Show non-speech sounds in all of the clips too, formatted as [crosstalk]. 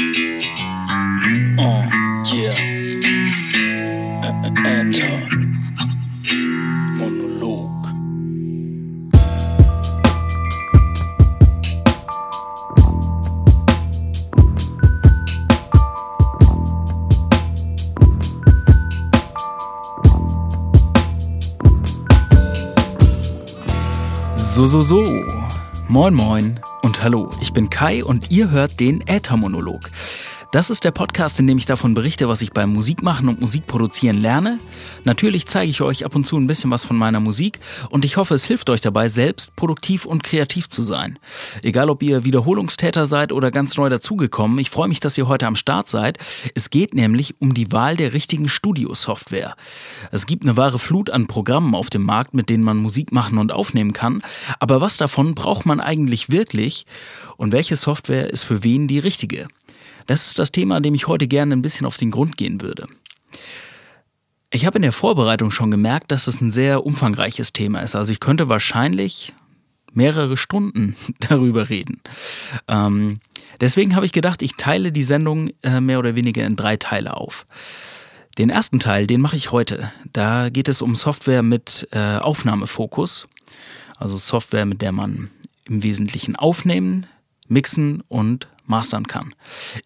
Uh, yeah. Enter. Monologue. So, so, so. Moin, moin. Und hallo. Ich bin Kai und ihr hört den Äthermonolog. Das ist der Podcast, in dem ich davon berichte, was ich beim Musikmachen und Musikproduzieren lerne. Natürlich zeige ich euch ab und zu ein bisschen was von meiner Musik und ich hoffe, es hilft euch dabei, selbst produktiv und kreativ zu sein. Egal, ob ihr Wiederholungstäter seid oder ganz neu dazugekommen, ich freue mich, dass ihr heute am Start seid. Es geht nämlich um die Wahl der richtigen Studiosoftware. Es gibt eine wahre Flut an Programmen auf dem Markt, mit denen man Musik machen und aufnehmen kann. Aber was davon braucht man eigentlich wirklich? Und welche Software ist für wen die richtige? Das ist das Thema, an dem ich heute gerne ein bisschen auf den Grund gehen würde. Ich habe in der Vorbereitung schon gemerkt, dass es ein sehr umfangreiches Thema ist. Also ich könnte wahrscheinlich mehrere Stunden [laughs] darüber reden. Ähm, deswegen habe ich gedacht, ich teile die Sendung äh, mehr oder weniger in drei Teile auf. Den ersten Teil, den mache ich heute. Da geht es um Software mit äh, Aufnahmefokus. Also Software, mit der man im Wesentlichen aufnehmen, mixen und mastern kann.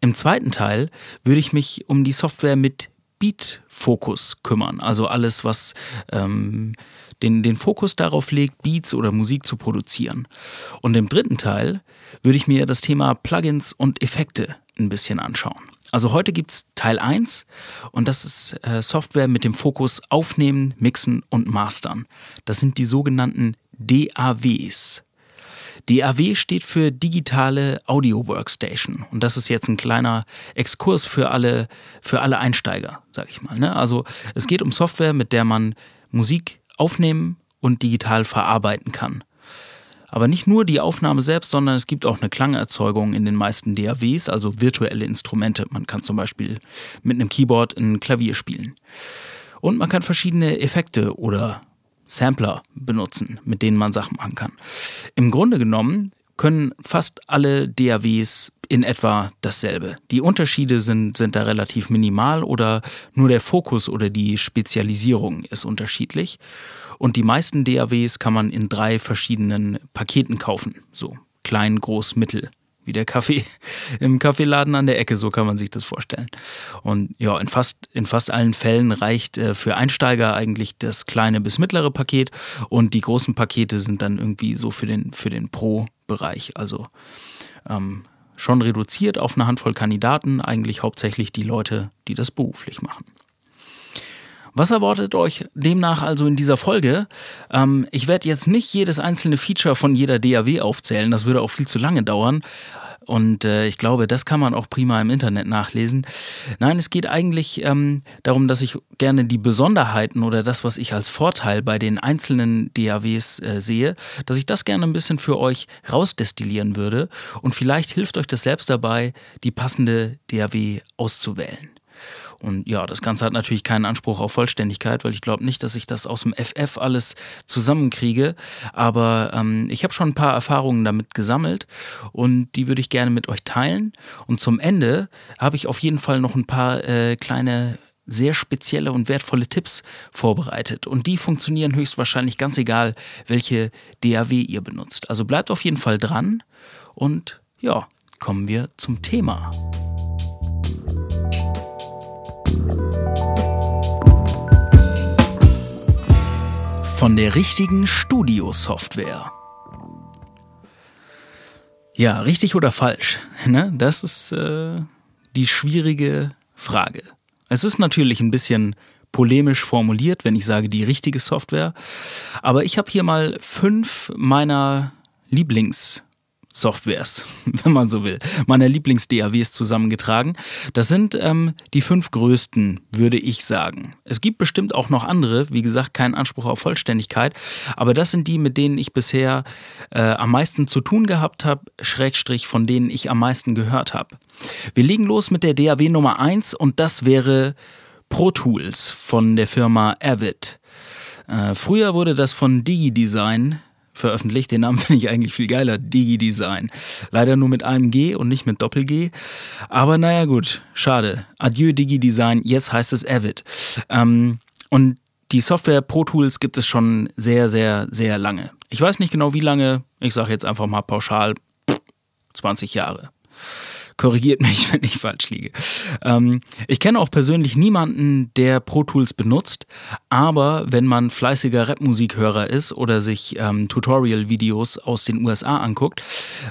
Im zweiten Teil würde ich mich um die Software mit Beat-Fokus kümmern. Also alles, was ähm, den, den Fokus darauf legt, Beats oder Musik zu produzieren. Und im dritten Teil würde ich mir das Thema Plugins und Effekte ein bisschen anschauen. Also heute gibt es Teil 1 und das ist äh, Software mit dem Fokus Aufnehmen, Mixen und Mastern. Das sind die sogenannten DAWs. DAW steht für digitale Audio Workstation und das ist jetzt ein kleiner Exkurs für alle für alle Einsteiger, sag ich mal. Ne? Also es geht um Software, mit der man Musik aufnehmen und digital verarbeiten kann. Aber nicht nur die Aufnahme selbst, sondern es gibt auch eine Klangerzeugung in den meisten DAWs, also virtuelle Instrumente. Man kann zum Beispiel mit einem Keyboard ein Klavier spielen. Und man kann verschiedene Effekte oder Sampler benutzen, mit denen man Sachen machen kann. Im Grunde genommen können fast alle DAWs in etwa dasselbe. Die Unterschiede sind, sind da relativ minimal oder nur der Fokus oder die Spezialisierung ist unterschiedlich. Und die meisten DAWs kann man in drei verschiedenen Paketen kaufen. So klein, groß, mittel wie der Kaffee im Kaffeeladen an der Ecke, so kann man sich das vorstellen. Und ja, in fast, in fast allen Fällen reicht äh, für Einsteiger eigentlich das kleine bis mittlere Paket und die großen Pakete sind dann irgendwie so für den, für den Pro-Bereich. Also ähm, schon reduziert auf eine Handvoll Kandidaten, eigentlich hauptsächlich die Leute, die das beruflich machen. Was erwartet euch demnach also in dieser Folge? Ähm, ich werde jetzt nicht jedes einzelne Feature von jeder DAW aufzählen, das würde auch viel zu lange dauern. Und äh, ich glaube, das kann man auch prima im Internet nachlesen. Nein, es geht eigentlich ähm, darum, dass ich gerne die Besonderheiten oder das, was ich als Vorteil bei den einzelnen DAWs äh, sehe, dass ich das gerne ein bisschen für euch rausdestillieren würde. Und vielleicht hilft euch das selbst dabei, die passende DAW auszuwählen. Und ja, das Ganze hat natürlich keinen Anspruch auf Vollständigkeit, weil ich glaube nicht, dass ich das aus dem FF alles zusammenkriege. Aber ähm, ich habe schon ein paar Erfahrungen damit gesammelt und die würde ich gerne mit euch teilen. Und zum Ende habe ich auf jeden Fall noch ein paar äh, kleine sehr spezielle und wertvolle Tipps vorbereitet. Und die funktionieren höchstwahrscheinlich ganz egal, welche DAW ihr benutzt. Also bleibt auf jeden Fall dran und ja, kommen wir zum Thema. Von der richtigen Studiosoftware. Ja, richtig oder falsch? [laughs] Ne? Das ist äh, die schwierige Frage. Es ist natürlich ein bisschen polemisch formuliert, wenn ich sage die richtige Software. Aber ich habe hier mal fünf meiner Lieblings Softwares, [laughs] wenn man so will, meiner Lieblings-DAWs zusammengetragen. Das sind ähm, die fünf größten, würde ich sagen. Es gibt bestimmt auch noch andere, wie gesagt, keinen Anspruch auf Vollständigkeit, aber das sind die, mit denen ich bisher äh, am meisten zu tun gehabt habe, Schrägstrich, von denen ich am meisten gehört habe. Wir legen los mit der DAW Nummer 1 und das wäre Pro Tools von der Firma Avid. Äh, früher wurde das von DigiDesign veröffentlicht. Den Namen [laughs] finde ich eigentlich viel geiler, DigiDesign. Leider nur mit einem G und nicht mit Doppel-G. Aber naja gut, schade. Adieu DigiDesign, jetzt heißt es Avid. Ähm, und die Software Pro Tools gibt es schon sehr, sehr, sehr lange. Ich weiß nicht genau wie lange, ich sage jetzt einfach mal pauschal 20 Jahre. Korrigiert mich, [laughs] wenn ich falsch liege. Ähm, ich kenne auch persönlich niemanden, der Pro Tools benutzt, aber wenn man fleißiger Rapmusikhörer ist oder sich ähm, Tutorial-Videos aus den USA anguckt,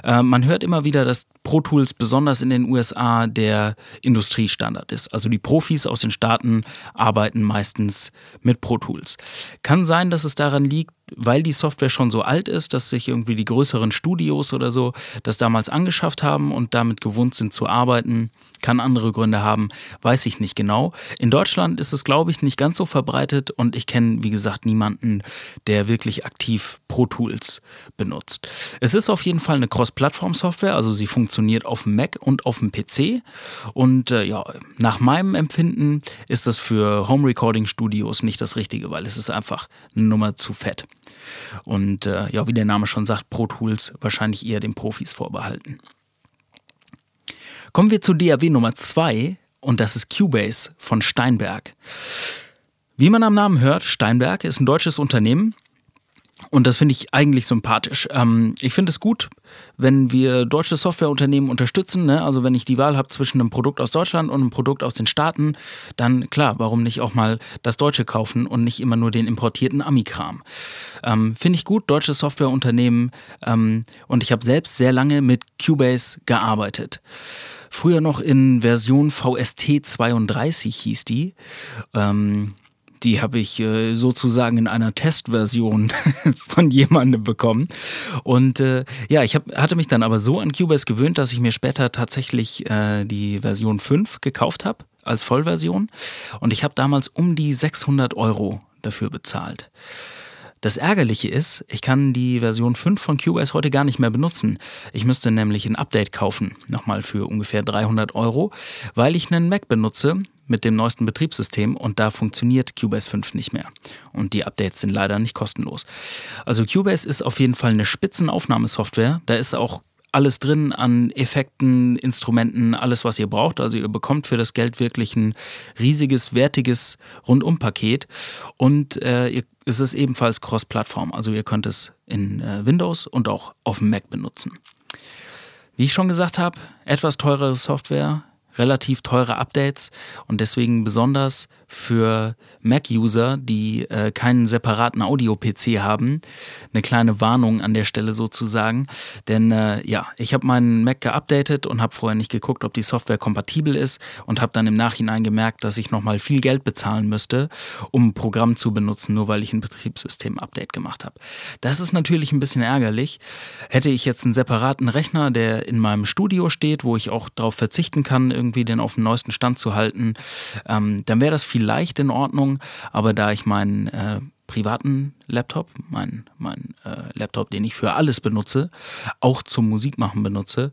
äh, man hört immer wieder, dass Pro Tools besonders in den USA der Industriestandard ist. Also die Profis aus den Staaten arbeiten meistens mit Pro Tools. Kann sein, dass es daran liegt, weil die Software schon so alt ist, dass sich irgendwie die größeren Studios oder so das damals angeschafft haben und damit gewohnt sind zu arbeiten, kann andere Gründe haben, weiß ich nicht genau. In Deutschland ist es, glaube ich, nicht ganz so verbreitet und ich kenne, wie gesagt, niemanden, der wirklich aktiv Pro Tools benutzt. Es ist auf jeden Fall eine Cross-Plattform-Software, also sie funktioniert auf dem Mac und auf dem PC und äh, ja, nach meinem Empfinden ist das für Home Recording Studios nicht das Richtige, weil es ist einfach eine Nummer zu fett. Und äh, ja, wie der Name schon sagt, Pro Tools wahrscheinlich eher den Profis vorbehalten. Kommen wir zu DAW Nummer 2 und das ist Cubase von Steinberg. Wie man am Namen hört, Steinberg ist ein deutsches Unternehmen und das finde ich eigentlich sympathisch. Ähm, ich finde es gut, wenn wir deutsche Softwareunternehmen unterstützen. Ne? Also wenn ich die Wahl habe zwischen einem Produkt aus Deutschland und einem Produkt aus den Staaten, dann klar, warum nicht auch mal das Deutsche kaufen und nicht immer nur den importierten Amikram. Ähm, finde ich gut, deutsche Softwareunternehmen. Ähm, und ich habe selbst sehr lange mit Cubase gearbeitet. Früher noch in Version VST 32 hieß die. Ähm, die habe ich äh, sozusagen in einer Testversion [laughs] von jemandem bekommen. Und äh, ja, ich hab, hatte mich dann aber so an Cubase gewöhnt, dass ich mir später tatsächlich äh, die Version 5 gekauft habe als Vollversion. Und ich habe damals um die 600 Euro dafür bezahlt. Das Ärgerliche ist, ich kann die Version 5 von Cubase heute gar nicht mehr benutzen. Ich müsste nämlich ein Update kaufen, nochmal für ungefähr 300 Euro, weil ich einen Mac benutze mit dem neuesten Betriebssystem und da funktioniert Cubase 5 nicht mehr. Und die Updates sind leider nicht kostenlos. Also Cubase ist auf jeden Fall eine Spitzenaufnahmesoftware. Da ist auch alles drin an Effekten, Instrumenten, alles, was ihr braucht. Also ihr bekommt für das Geld wirklich ein riesiges, wertiges Rundumpaket. Und äh, ihr, es ist ebenfalls Cross-Plattform. Also ihr könnt es in äh, Windows und auch auf dem Mac benutzen. Wie ich schon gesagt habe, etwas teurere Software, relativ teure Updates und deswegen besonders für Mac-User, die äh, keinen separaten Audio-PC haben, eine kleine Warnung an der Stelle sozusagen. Denn äh, ja, ich habe meinen Mac geupdatet und habe vorher nicht geguckt, ob die Software kompatibel ist und habe dann im Nachhinein gemerkt, dass ich nochmal viel Geld bezahlen müsste, um ein Programm zu benutzen, nur weil ich ein Betriebssystem-Update gemacht habe. Das ist natürlich ein bisschen ärgerlich. Hätte ich jetzt einen separaten Rechner, der in meinem Studio steht, wo ich auch darauf verzichten kann, irgendwie den auf dem neuesten Stand zu halten, ähm, dann wäre das vielleicht in Ordnung. Aber da ich meinen äh, privaten Laptop, meinen mein, äh, Laptop, den ich für alles benutze, auch zum Musikmachen benutze,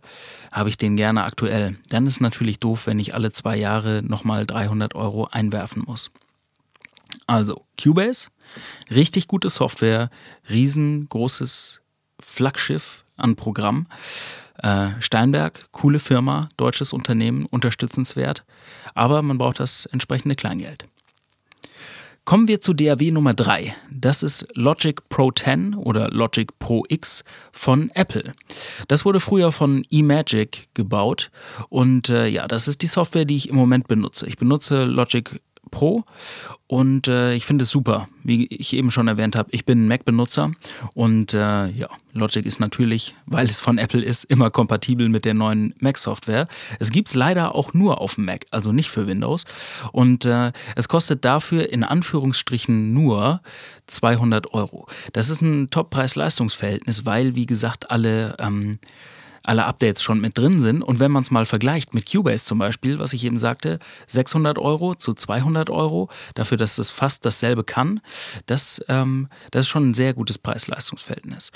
habe ich den gerne aktuell. Dann ist natürlich doof, wenn ich alle zwei Jahre nochmal 300 Euro einwerfen muss. Also, Cubase, richtig gute Software, riesengroßes Flaggschiff an Programm. Äh, Steinberg, coole Firma, deutsches Unternehmen, unterstützenswert, aber man braucht das entsprechende Kleingeld. Kommen wir zu DAW Nummer 3. Das ist Logic Pro 10 oder Logic Pro X von Apple. Das wurde früher von eMagic gebaut und äh, ja, das ist die Software, die ich im Moment benutze. Ich benutze Logic Pro und äh, ich finde es super. Wie ich eben schon erwähnt habe, ich bin Mac-Benutzer und äh, ja, Logic ist natürlich, weil es von Apple ist, immer kompatibel mit der neuen Mac-Software. Es gibt es leider auch nur auf Mac, also nicht für Windows. Und äh, es kostet dafür in Anführungsstrichen nur 200 Euro. Das ist ein Top-Preis-Leistungsverhältnis, weil, wie gesagt, alle ähm, alle Updates schon mit drin sind. Und wenn man es mal vergleicht mit Cubase zum Beispiel, was ich eben sagte, 600 Euro zu 200 Euro, dafür, dass es fast dasselbe kann, das, ähm, das ist schon ein sehr gutes Preis-Leistungs-Verhältnis.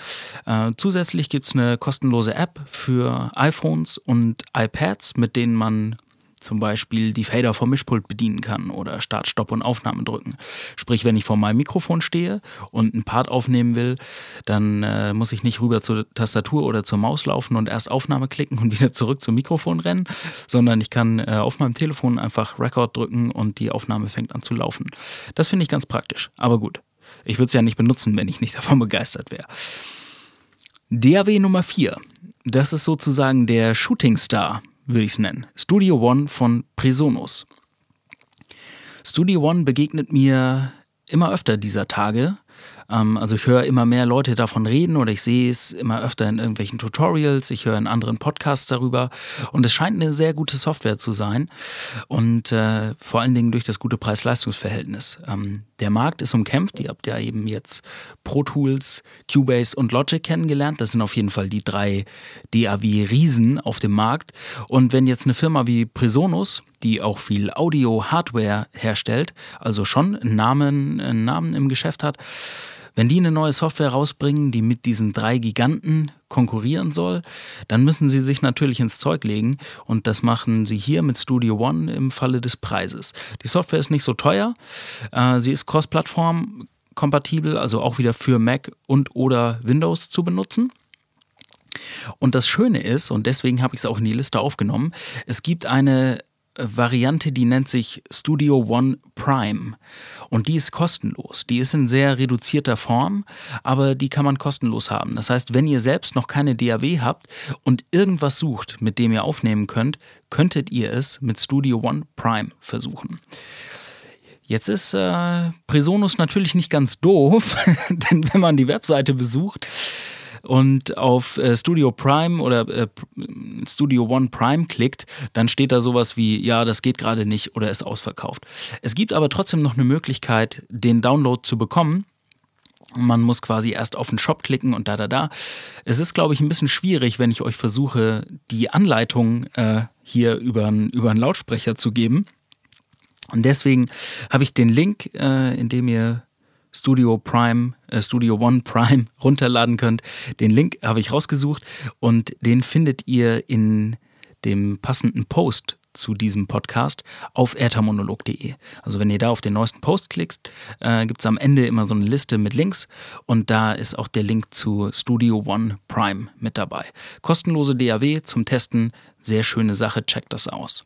Äh, zusätzlich gibt es eine kostenlose App für iPhones und iPads, mit denen man zum Beispiel die Fader vom Mischpult bedienen kann oder Start, Stopp und Aufnahme drücken. Sprich, wenn ich vor meinem Mikrofon stehe und einen Part aufnehmen will, dann äh, muss ich nicht rüber zur Tastatur oder zur Maus laufen und erst Aufnahme klicken und [laughs] wieder zurück zum Mikrofon rennen, sondern ich kann äh, auf meinem Telefon einfach Record drücken und die Aufnahme fängt an zu laufen. Das finde ich ganz praktisch. Aber gut, ich würde es ja nicht benutzen, wenn ich nicht [laughs] davon begeistert wäre. DAW Nummer 4. Das ist sozusagen der Shooting Star, würde ich es nennen. Studio One von Presonus. Studio One begegnet mir immer öfter dieser Tage ähm, also ich höre immer mehr Leute davon reden oder ich sehe es immer öfter in irgendwelchen Tutorials, ich höre in anderen Podcasts darüber und es scheint eine sehr gute Software zu sein und äh, vor allen Dingen durch das gute Preis-Leistungs-Verhältnis. Ähm, der Markt ist umkämpft, ihr habt ja eben jetzt Pro Tools, Cubase und Logic kennengelernt, das sind auf jeden Fall die drei DAW-Riesen auf dem Markt und wenn jetzt eine Firma wie Presonus, die auch viel Audio-Hardware herstellt, also schon einen Namen, einen Namen im Geschäft hat, wenn die eine neue Software rausbringen, die mit diesen drei Giganten konkurrieren soll, dann müssen sie sich natürlich ins Zeug legen und das machen sie hier mit Studio One im Falle des Preises. Die Software ist nicht so teuer, äh, sie ist cross-Plattform kompatibel, also auch wieder für Mac und oder Windows zu benutzen. Und das Schöne ist, und deswegen habe ich es auch in die Liste aufgenommen, es gibt eine Variante, die nennt sich Studio One Prime. Und die ist kostenlos. Die ist in sehr reduzierter Form, aber die kann man kostenlos haben. Das heißt, wenn ihr selbst noch keine DAW habt und irgendwas sucht, mit dem ihr aufnehmen könnt, könntet ihr es mit Studio One Prime versuchen. Jetzt ist äh, Presonus natürlich nicht ganz doof, [laughs] denn wenn man die Webseite besucht, und auf äh, Studio Prime oder äh, Studio One Prime klickt, dann steht da sowas wie, ja, das geht gerade nicht oder ist ausverkauft. Es gibt aber trotzdem noch eine Möglichkeit, den Download zu bekommen. Man muss quasi erst auf den Shop klicken und da, da, da. Es ist, glaube ich, ein bisschen schwierig, wenn ich euch versuche, die Anleitung äh, hier über, einen Lautsprecher zu geben. Und deswegen habe ich den Link, äh, in dem ihr Studio Prime, äh, Studio One Prime [laughs] runterladen könnt. Den Link habe ich rausgesucht und den findet ihr in dem passenden Post zu diesem Podcast auf ertamonolog.de. Also wenn ihr da auf den neuesten Post klickt, äh, gibt es am Ende immer so eine Liste mit Links und da ist auch der Link zu Studio One Prime mit dabei. Kostenlose DAW zum Testen, sehr schöne Sache, checkt das aus.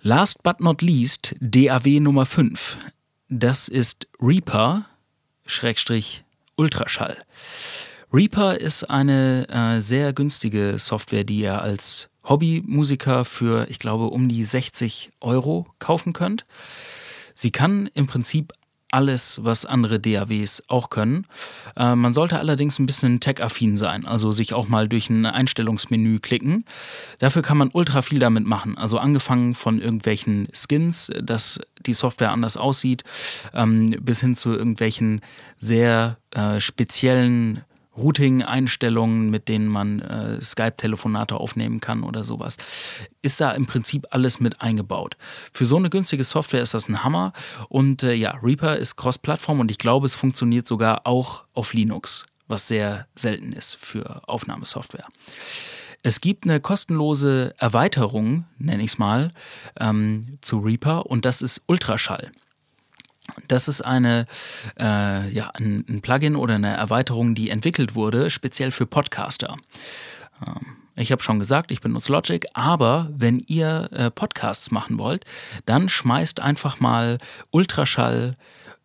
Last but not least, DAW Nummer 5. Das ist Reaper, Schrägstrich Ultraschall. Reaper ist eine äh, sehr günstige Software, die ihr als Hobbymusiker für, ich glaube, um die 60 Euro kaufen könnt. Sie kann im Prinzip alles, was andere DAWs auch können. Äh, man sollte allerdings ein bisschen tech-affin sein, also sich auch mal durch ein Einstellungsmenü klicken. Dafür kann man ultra viel damit machen. Also angefangen von irgendwelchen Skins, dass die Software anders aussieht, ähm, bis hin zu irgendwelchen sehr äh, speziellen Routing-Einstellungen, mit denen man äh, Skype-Telefonate aufnehmen kann oder sowas. Ist da im Prinzip alles mit eingebaut. Für so eine günstige Software ist das ein Hammer. Und äh, ja, Reaper ist Cross-Plattform und ich glaube, es funktioniert sogar auch auf Linux, was sehr selten ist für Aufnahmesoftware. Es gibt eine kostenlose Erweiterung, nenne ich es mal, ähm, zu Reaper und das ist Ultraschall. Das ist eine, äh, ja, ein, ein, Plugin oder eine Erweiterung, die entwickelt wurde, speziell für Podcaster. Ähm, ich habe schon gesagt, ich benutze Logic, aber wenn ihr äh, Podcasts machen wollt, dann schmeißt einfach mal Ultraschall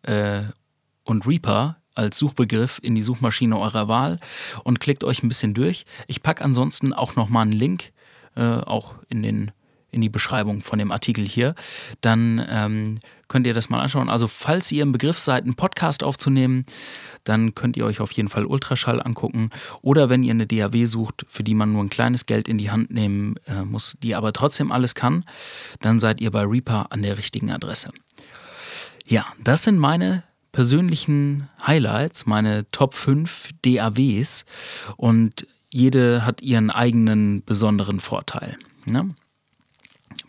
äh, und Reaper als Suchbegriff in die Suchmaschine eurer Wahl und klickt euch ein bisschen durch. Ich packe ansonsten auch nochmal einen Link, äh, auch in den in die Beschreibung von dem Artikel hier, dann ähm, könnt ihr das mal anschauen. Also falls ihr im Begriff seid, einen Podcast aufzunehmen, dann könnt ihr euch auf jeden Fall Ultraschall angucken. Oder wenn ihr eine DAW sucht, für die man nur ein kleines Geld in die Hand nehmen äh, muss, die aber trotzdem alles kann, dann seid ihr bei Reaper an der richtigen Adresse. Ja, das sind meine persönlichen Highlights, meine Top 5 DAWs und jede hat ihren eigenen besonderen Vorteil. Ne?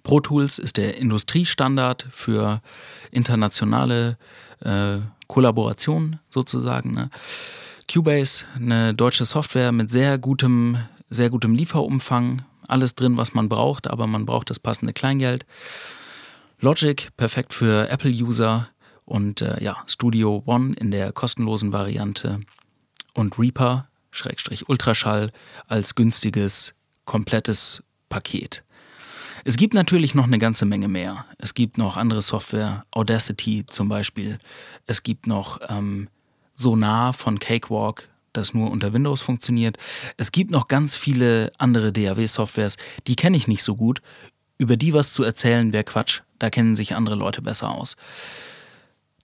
Pro Tools ist der Industriestandard für internationale äh, Kollaboration sozusagen. Ne? Cubase, eine deutsche Software mit sehr gutem, sehr gutem Lieferumfang, alles drin, was man braucht, aber man braucht das passende Kleingeld. Logic, perfekt für Apple-User und äh, ja, Studio One in der kostenlosen Variante und Reaper, Schrägstrich Ultraschall, als günstiges, komplettes Paket. Es gibt natürlich noch eine ganze Menge mehr. Es gibt noch andere Software, Audacity zum Beispiel. Es gibt noch ähm, Sonar von Cakewalk, das nur unter Windows funktioniert. Es gibt noch ganz viele andere DAW-Softwares, die kenne ich nicht so gut. Über die was zu erzählen wäre Quatsch. Da kennen sich andere Leute besser aus.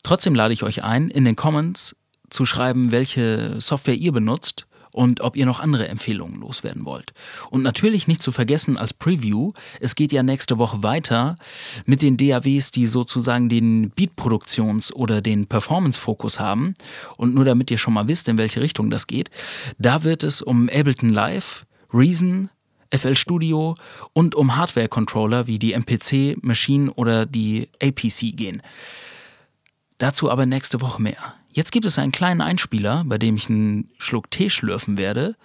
Trotzdem lade ich euch ein, in den Comments zu schreiben, welche Software ihr benutzt und ob ihr noch andere Empfehlungen loswerden wollt. Und natürlich nicht zu vergessen als Preview, es geht ja nächste Woche weiter mit den DAWs, die sozusagen den Beat-Produktions- oder den Performance-Fokus haben. Und nur damit ihr schon mal wisst, in welche Richtung das geht, da wird es um Ableton Live, Reason, FL Studio und um Hardware-Controller wie die MPC, Machine oder die APC gehen. Dazu aber nächste Woche mehr. Jetzt gibt es einen kleinen Einspieler, bei dem ich einen Schluck Tee schlürfen werde.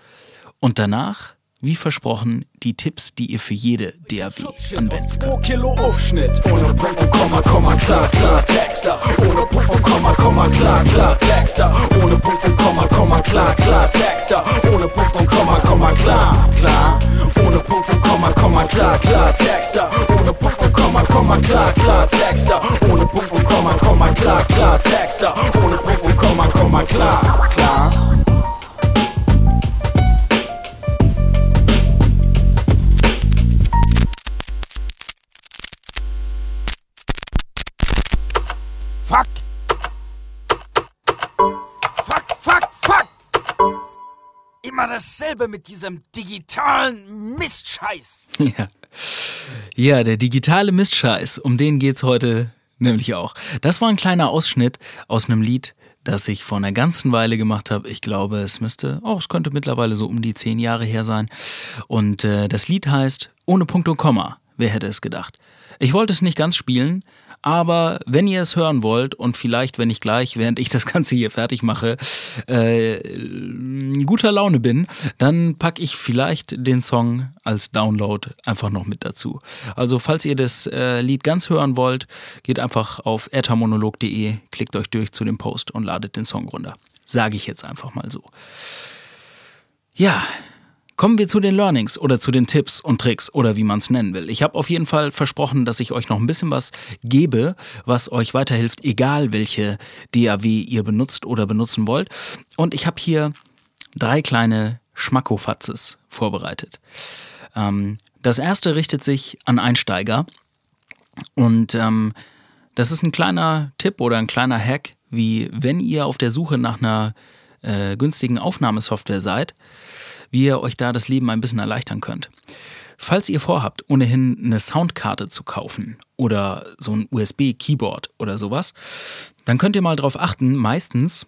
Und danach, wie versprochen, die Tipps, die ihr für jede DAW anwenden könnt. 2 Kilo Aufschnitt, ohne Punkt und Komma, Komma, klar, klar, Texter. Ohne Punkt und Komma, Komma, klar, klar, Texter. Ohne Punkt und Komma, Komma, klar, klar, Texter. Ohne Punkt und Komma, Komma, klar, klar. Ohne Punkt und Komma, Komma, klar, klar, Texter. Ohne Punkt und Komma, Komma, klar, klar, Texter. Ohne Punkt und Komma, Komma, klar, klar, Texter. Ohne Punkt und Komma, Komma, klar, klar. Dasselbe mit diesem digitalen Mistscheiß. [laughs] Ja. ja, der digitale Mistscheiß, um den geht's heute nämlich auch. Das war ein kleiner Ausschnitt aus einem Lied, das ich vor einer ganzen Weile gemacht habe. Ich glaube, es müsste, oh, es könnte mittlerweile so um die zehn Jahre her sein. Und äh, das Lied heißt Ohne Punkt und Komma. Wer hätte es gedacht? Ich wollte es nicht ganz spielen, aber wenn ihr es hören wollt und vielleicht, wenn ich gleich, während ich das Ganze hier fertig mache, äh, guter Laune bin, dann packe ich vielleicht den Song als Download einfach noch mit dazu. Also falls ihr das äh, Lied ganz hören wollt, geht einfach auf ethermonolog.de, klickt euch durch zu dem Post und ladet den Song runter. Sage ich jetzt einfach mal so. Ja, Kommen wir zu den Learnings oder zu den Tipps und Tricks oder wie man es nennen will. Ich habe auf jeden Fall versprochen, dass ich euch noch ein bisschen was gebe, was euch weiterhilft, egal welche DAW ihr benutzt oder benutzen wollt. Und ich habe hier drei kleine Schmackofatzes vorbereitet. Ähm, das erste richtet sich an Einsteiger und ähm, das ist ein kleiner Tipp oder ein kleiner Hack, wie wenn ihr auf der Suche nach einer äh, günstigen Aufnahmesoftware seid, wie ihr euch da das Leben ein bisschen erleichtern könnt. Falls ihr vorhabt, ohnehin eine Soundkarte zu kaufen oder so ein USB-Keyboard oder sowas, dann könnt ihr mal darauf achten, meistens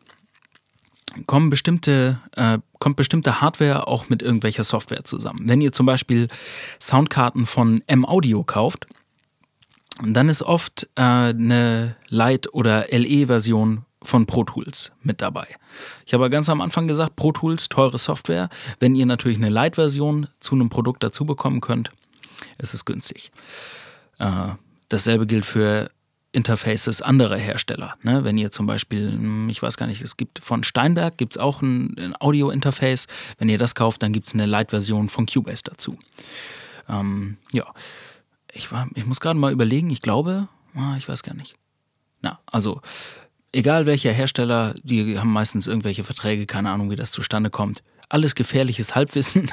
kommen bestimmte, äh, kommt bestimmte Hardware auch mit irgendwelcher Software zusammen. Wenn ihr zum Beispiel Soundkarten von M-Audio kauft, dann ist oft äh, eine Lite- oder LE-Version von Pro Tools mit dabei. Ich habe ganz am Anfang gesagt, Pro Tools, teure Software. Wenn ihr natürlich eine Lite-Version zu einem Produkt dazu bekommen könnt, ist es günstig. Äh, dasselbe gilt für Interfaces anderer Hersteller. Ne? Wenn ihr zum Beispiel, hm, ich weiß gar nicht, es gibt von Steinberg gibt es auch ein, ein Audio-Interface. Wenn ihr das kauft, dann gibt es eine Lite-Version von Cubase dazu. Ähm, ja, ich, war, ich muss gerade mal überlegen, ich glaube, ah, ich weiß gar nicht. Na, also egal welcher Hersteller, die haben meistens irgendwelche Verträge, keine Ahnung, wie das zustande kommt. Alles gefährliches Halbwissen.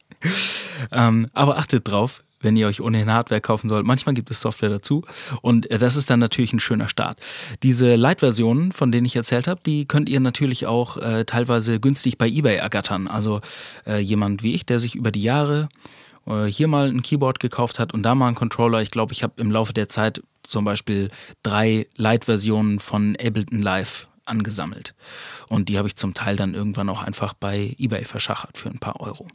[laughs] ähm, aber achtet drauf, wenn ihr euch ohnehin Hardware kaufen sollt. Manchmal gibt es Software dazu und äh, das ist dann natürlich ein schöner Start. Diese Light-Versionen, von denen ich erzählt habe, die könnt ihr natürlich auch äh, teilweise günstig bei eBay ergattern. Also äh, jemand wie ich, der sich über die Jahre hier mal ein Keyboard gekauft hat und da mal einen Controller. Ich glaube, ich habe im Laufe der Zeit zum Beispiel drei Light-Versionen von Ableton Live angesammelt. Und die habe ich zum Teil dann irgendwann auch einfach bei eBay verschachert für ein paar Euro.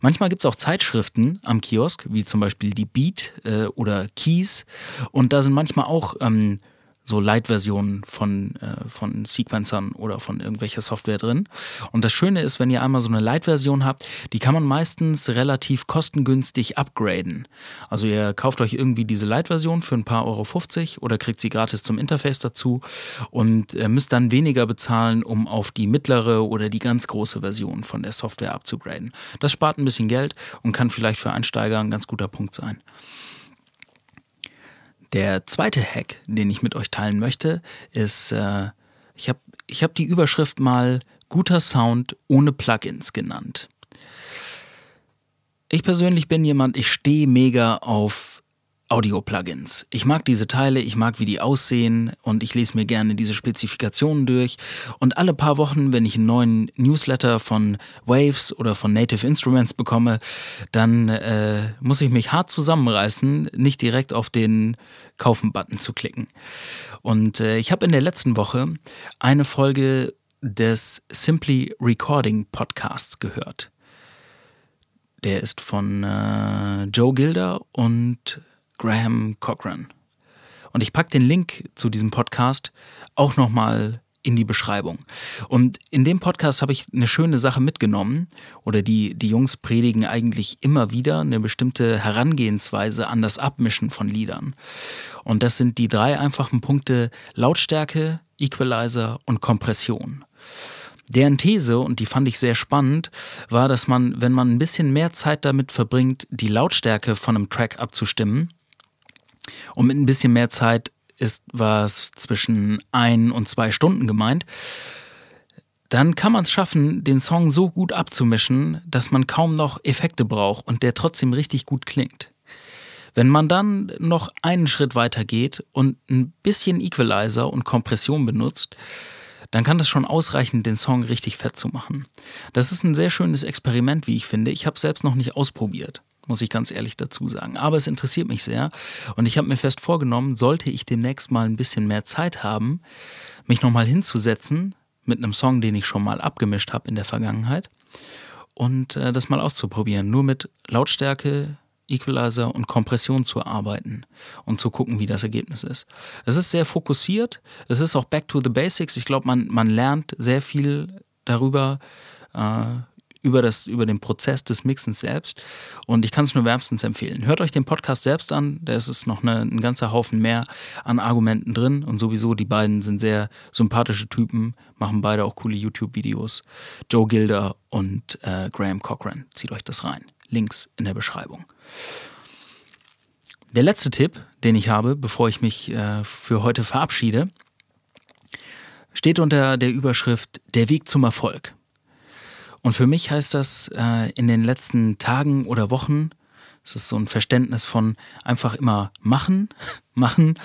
Manchmal gibt es auch Zeitschriften am Kiosk, wie zum Beispiel die Beat äh, oder Keys. Und da sind manchmal auch ähm, so Light-Versionen von, äh, von Sequencern oder von irgendwelcher Software drin. Und das Schöne ist, wenn ihr einmal so eine Light-Version habt, die kann man meistens relativ kostengünstig upgraden. Also ihr kauft euch irgendwie diese Light-Version für ein paar Euro 50 oder kriegt sie gratis zum Interface dazu und äh, müsst dann weniger bezahlen, um auf die mittlere oder die ganz große Version von der Software abzugraden. Das spart ein bisschen Geld und kann vielleicht für Einsteiger ein ganz guter Punkt sein. Der zweite Hack, den ich mit euch teilen möchte, ist, äh, ich habe ich hab die Überschrift mal guter Sound ohne Plugins genannt. Ich persönlich bin jemand, ich stehe mega auf Audio-Plugins. Ich mag diese Teile, ich mag, wie die aussehen und ich lese mir gerne diese Spezifikationen durch. Und alle paar Wochen, wenn ich einen neuen Newsletter von Waves oder von Native Instruments bekomme, dann äh, muss ich mich hart zusammenreißen, nicht direkt auf den Kaufen-Button zu klicken. Und äh, ich habe in der letzten Woche eine Folge des Simply Recording Podcasts gehört. Der ist von äh, Joe Gilder und Graham Cochran. Und ich packe den Link zu diesem Podcast auch nochmal in die Beschreibung. Und in dem Podcast habe ich eine schöne Sache mitgenommen, oder die, die Jungs predigen eigentlich immer wieder eine bestimmte Herangehensweise an das Abmischen von Liedern. Und das sind die drei einfachen Punkte Lautstärke, Equalizer und Kompression. Deren These, und die fand ich sehr spannend, war, dass man, wenn man ein bisschen mehr Zeit damit verbringt, die Lautstärke von einem Track abzustimmen, und mit ein bisschen mehr Zeit ist was zwischen ein und zwei Stunden gemeint. Dann kann man es schaffen, den Song so gut abzumischen, dass man kaum noch Effekte braucht und der trotzdem richtig gut klingt. Wenn man dann noch einen Schritt weiter geht und ein bisschen Equalizer und Kompression benutzt, dann kann das schon ausreichen, den Song richtig fett zu machen. Das ist ein sehr schönes Experiment, wie ich finde. Ich habe es selbst noch nicht ausprobiert muss ich ganz ehrlich dazu sagen. Aber es interessiert mich sehr und ich habe mir fest vorgenommen, sollte ich demnächst mal ein bisschen mehr Zeit haben, mich nochmal hinzusetzen mit einem Song, den ich schon mal abgemischt habe in der Vergangenheit und äh, das mal auszuprobieren. Nur mit Lautstärke, Equalizer und Kompression zu arbeiten und zu gucken, wie das Ergebnis ist. Es ist sehr fokussiert, es ist auch back to the basics. Ich glaube, man, man lernt sehr viel darüber, äh, über, das, über den Prozess des Mixens selbst. Und ich kann es nur wärmstens empfehlen. Hört euch den Podcast selbst an, da ist es noch eine, ein ganzer Haufen mehr an Argumenten drin. Und sowieso, die beiden sind sehr sympathische Typen, machen beide auch coole YouTube-Videos. Joe Gilder und äh, Graham Cochran. Zieht euch das rein. Links in der Beschreibung. Der letzte Tipp, den ich habe, bevor ich mich äh, für heute verabschiede, steht unter der Überschrift Der Weg zum Erfolg. Und für mich heißt das äh, in den letzten Tagen oder Wochen, es ist so ein Verständnis von einfach immer machen, [laughs] machen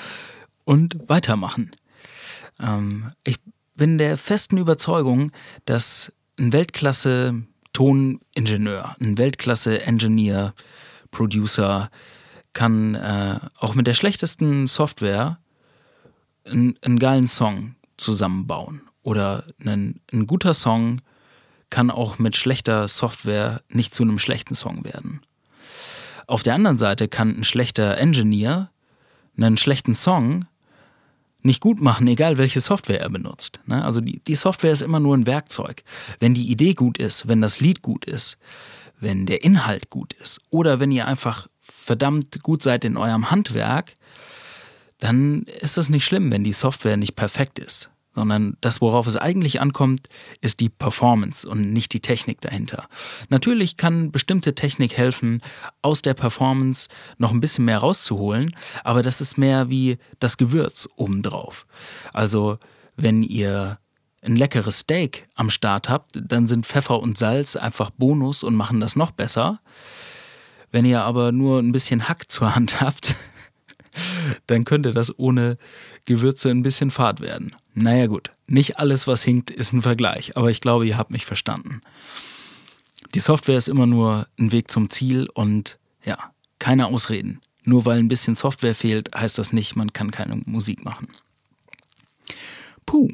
und weitermachen. Ähm, ich bin der festen Überzeugung, dass ein Weltklasse Toningenieur, ein Weltklasse Engineer, Producer kann äh, auch mit der schlechtesten Software einen, einen geilen Song zusammenbauen oder einen, ein guter Song kann auch mit schlechter Software nicht zu einem schlechten Song werden. Auf der anderen Seite kann ein schlechter Engineer einen schlechten Song nicht gut machen, egal welche Software er benutzt. Ne? Also die, die Software ist immer nur ein Werkzeug. Wenn die Idee gut ist, wenn das Lied gut ist, wenn der Inhalt gut ist oder wenn ihr einfach verdammt gut seid in eurem Handwerk, dann ist es nicht schlimm, wenn die Software nicht perfekt ist sondern das, worauf es eigentlich ankommt, ist die Performance und nicht die Technik dahinter. Natürlich kann bestimmte Technik helfen, aus der Performance noch ein bisschen mehr rauszuholen, aber das ist mehr wie das Gewürz obendrauf. Also, wenn ihr ein leckeres Steak am Start habt, dann sind Pfeffer und Salz einfach Bonus und machen das noch besser. Wenn ihr aber nur ein bisschen Hack zur Hand [laughs] habt, dann könnte das ohne Gewürze ein bisschen fad werden. Naja gut, nicht alles, was hinkt, ist ein Vergleich, aber ich glaube, ihr habt mich verstanden. Die Software ist immer nur ein Weg zum Ziel und ja, keine Ausreden. Nur weil ein bisschen Software fehlt, heißt das nicht, man kann keine Musik machen. Puh.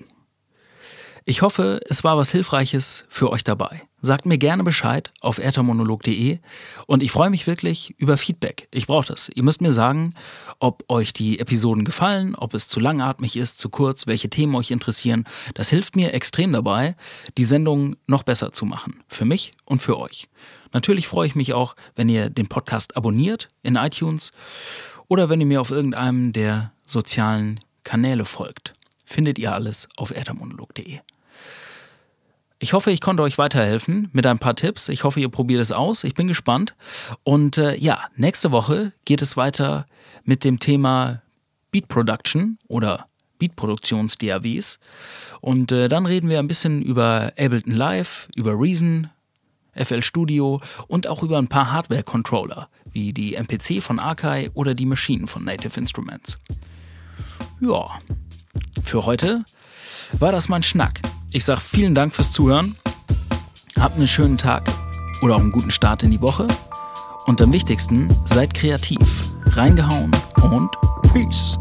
Ich hoffe, es war was Hilfreiches für euch dabei. Sagt mir gerne Bescheid auf ertermonolog.de und ich freue mich wirklich über Feedback. Ich brauche das. Ihr müsst mir sagen, ob euch die Episoden gefallen, ob es zu langatmig ist, zu kurz, welche Themen euch interessieren. Das hilft mir extrem dabei, die Sendung noch besser zu machen. Für mich und für euch. Natürlich freue ich mich auch, wenn ihr den Podcast abonniert in iTunes oder wenn ihr mir auf irgendeinem der sozialen Kanäle folgt. Findet ihr alles auf ertermonolog.de. Ich hoffe, ich konnte euch weiterhelfen mit ein paar Tipps. Ich hoffe, ihr probiert es aus. Ich bin gespannt. Und äh, ja, nächste Woche geht es weiter mit dem Thema Beat Production oder Beatproduktions-DAWs. Und äh, dann reden wir ein bisschen über Ableton Live, über Reason, FL Studio und auch über ein paar Hardware-Controller, wie die MPC von Akai oder die Maschinen von Native Instruments. Ja, für heute war das mein Schnack. Ich sage vielen Dank fürs Zuhören. Habt einen schönen Tag oder auch einen guten Start in die Woche. Und am wichtigsten, seid kreativ. Reingehauen und Peace.